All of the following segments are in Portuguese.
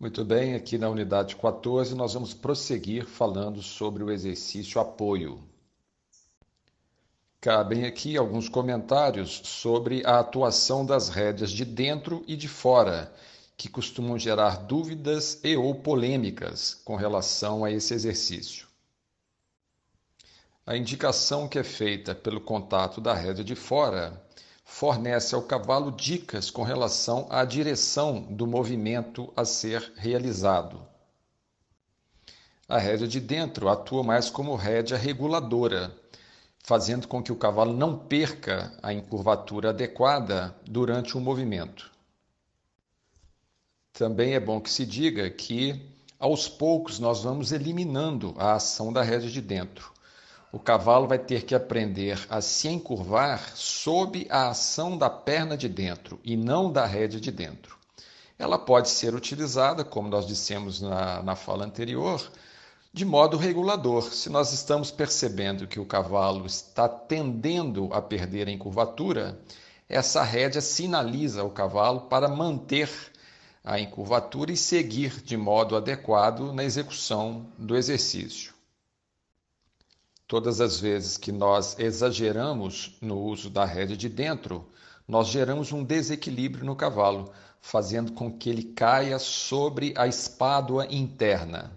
Muito bem, aqui na unidade 14 nós vamos prosseguir falando sobre o exercício apoio. Cabem aqui alguns comentários sobre a atuação das rédeas de dentro e de fora, que costumam gerar dúvidas e ou polêmicas com relação a esse exercício. A indicação que é feita pelo contato da rédea de fora fornece ao cavalo dicas com relação à direção do movimento a ser realizado. A rédea de dentro atua mais como rédea reguladora, fazendo com que o cavalo não perca a encurvatura adequada durante o movimento. Também é bom que se diga que, aos poucos, nós vamos eliminando a ação da rédea de dentro o cavalo vai ter que aprender a se encurvar sob a ação da perna de dentro e não da rédea de dentro. Ela pode ser utilizada, como nós dissemos na, na fala anterior, de modo regulador. Se nós estamos percebendo que o cavalo está tendendo a perder a encurvatura, essa rédea sinaliza o cavalo para manter a encurvatura e seguir de modo adequado na execução do exercício. Todas as vezes que nós exageramos no uso da rédea de dentro, nós geramos um desequilíbrio no cavalo, fazendo com que ele caia sobre a espádua interna.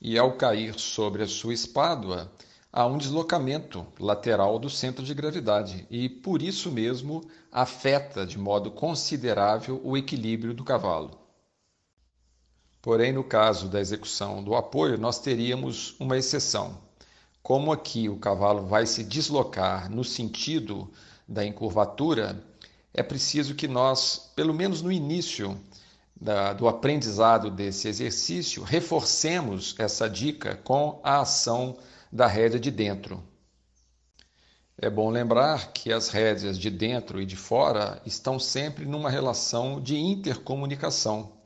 E ao cair sobre a sua espádua, há um deslocamento lateral do centro de gravidade e, por isso mesmo, afeta de modo considerável o equilíbrio do cavalo. Porém, no caso da execução do apoio, nós teríamos uma exceção. Como aqui o cavalo vai se deslocar no sentido da encurvatura, é preciso que nós, pelo menos no início da, do aprendizado desse exercício, reforcemos essa dica com a ação da rédea de dentro. É bom lembrar que as rédeas de dentro e de fora estão sempre numa relação de intercomunicação.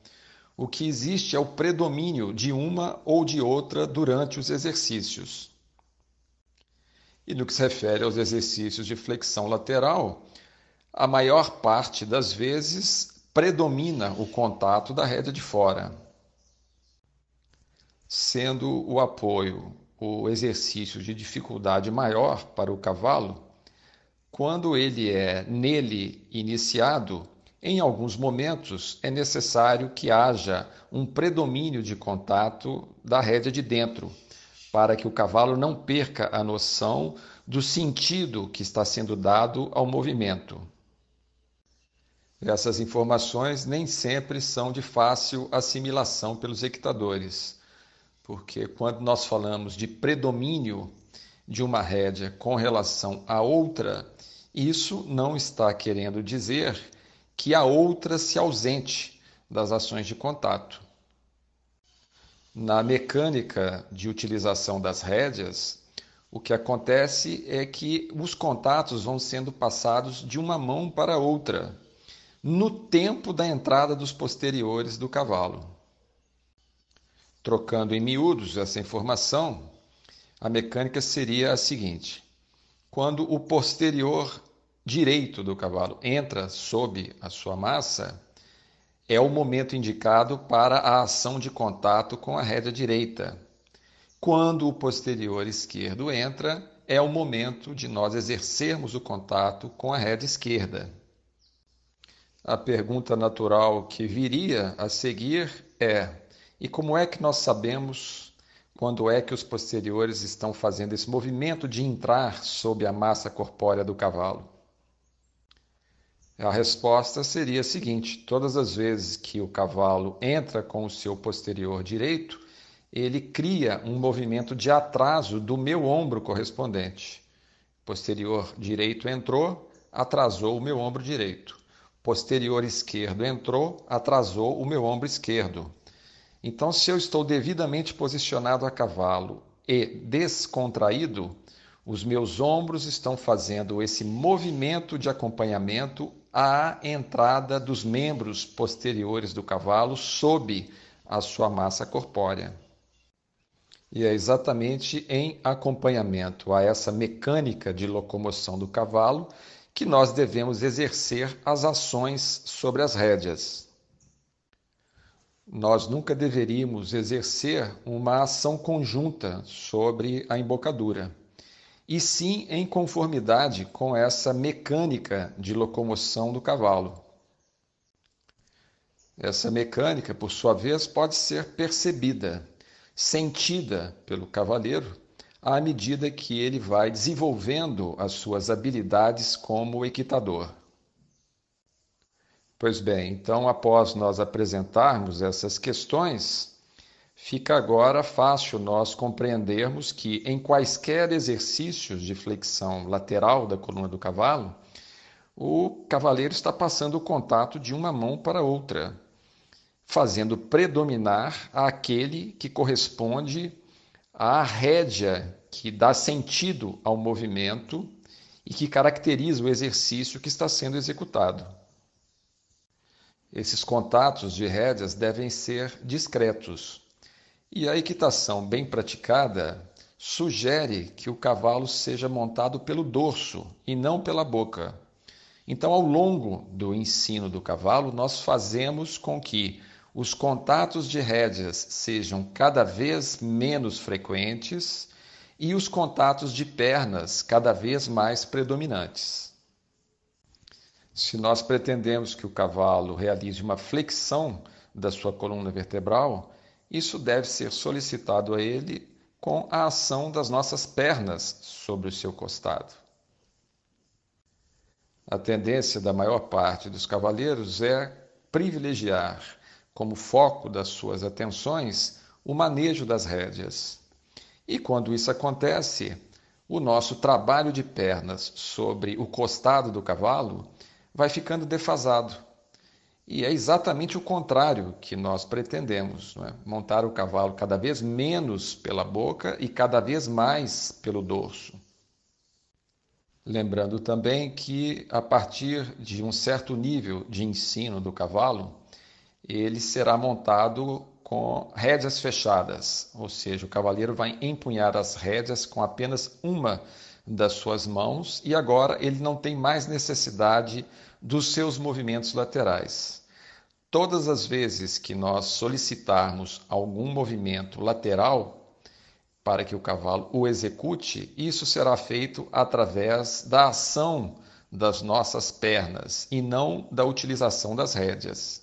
O que existe é o predomínio de uma ou de outra durante os exercícios. E no que se refere aos exercícios de flexão lateral, a maior parte das vezes predomina o contato da rédea de fora, sendo o apoio o exercício de dificuldade maior para o cavalo, quando ele é nele iniciado, em alguns momentos, é necessário que haja um predomínio de contato da rédea de dentro, para que o cavalo não perca a noção do sentido que está sendo dado ao movimento. Essas informações nem sempre são de fácil assimilação pelos equitadores, porque quando nós falamos de predomínio de uma rédea com relação a outra, isso não está querendo dizer que a outra se ausente das ações de contato. Na mecânica de utilização das rédeas, o que acontece é que os contatos vão sendo passados de uma mão para outra, no tempo da entrada dos posteriores do cavalo. Trocando em miúdos essa informação, a mecânica seria a seguinte: quando o posterior direito do cavalo entra sob a sua massa, é o momento indicado para a ação de contato com a rédea direita. Quando o posterior esquerdo entra, é o momento de nós exercermos o contato com a rédea esquerda. A pergunta natural que viria a seguir é: e como é que nós sabemos quando é que os posteriores estão fazendo esse movimento de entrar sob a massa corpórea do cavalo? A resposta seria a seguinte: todas as vezes que o cavalo entra com o seu posterior direito, ele cria um movimento de atraso do meu ombro correspondente. Posterior direito entrou, atrasou o meu ombro direito. Posterior esquerdo entrou, atrasou o meu ombro esquerdo. Então, se eu estou devidamente posicionado a cavalo e descontraído, os meus ombros estão fazendo esse movimento de acompanhamento à entrada dos membros posteriores do cavalo sob a sua massa corpórea. E é exatamente em acompanhamento a essa mecânica de locomoção do cavalo que nós devemos exercer as ações sobre as rédeas. nós nunca deveríamos exercer uma ação conjunta sobre a embocadura, e sim em conformidade com essa mecânica de locomoção do cavalo. Essa mecânica, por sua vez, pode ser percebida, sentida pelo cavaleiro à medida que ele vai desenvolvendo as suas habilidades como equitador. Pois bem, então, após nós apresentarmos essas questões, fica agora fácil nós compreendermos que em quaisquer exercícios de flexão lateral da coluna do cavalo, o cavaleiro está passando o contato de uma mão para outra, fazendo predominar aquele que corresponde à rédea que dá sentido ao movimento e que caracteriza o exercício que está sendo executado. Esses contatos de rédeas devem ser discretos. E a equitação bem praticada sugere que o cavalo seja montado pelo dorso e não pela boca. Então, ao longo do ensino do cavalo, nós fazemos com que os contatos de rédeas sejam cada vez menos frequentes e os contatos de pernas cada vez mais predominantes. Se nós pretendemos que o cavalo realize uma flexão da sua coluna vertebral, isso deve ser solicitado a ele com a ação das nossas pernas sobre o seu costado. A tendência da maior parte dos cavaleiros é privilegiar como foco das suas atenções o manejo das rédeas. E quando isso acontece, o nosso trabalho de pernas sobre o costado do cavalo vai ficando defasado. E é exatamente o contrário que nós pretendemos: é? montar o cavalo cada vez menos pela boca e cada vez mais pelo dorso. Lembrando também que, a partir de um certo nível de ensino do cavalo, ele será montado com rédeas fechadas, ou seja, o cavaleiro vai empunhar as rédeas com apenas uma das suas mãos e agora ele não tem mais necessidade dos seus movimentos laterais. Todas as vezes que nós solicitarmos algum movimento lateral para que o cavalo o execute, isso será feito através da ação das nossas pernas e não da utilização das rédeas.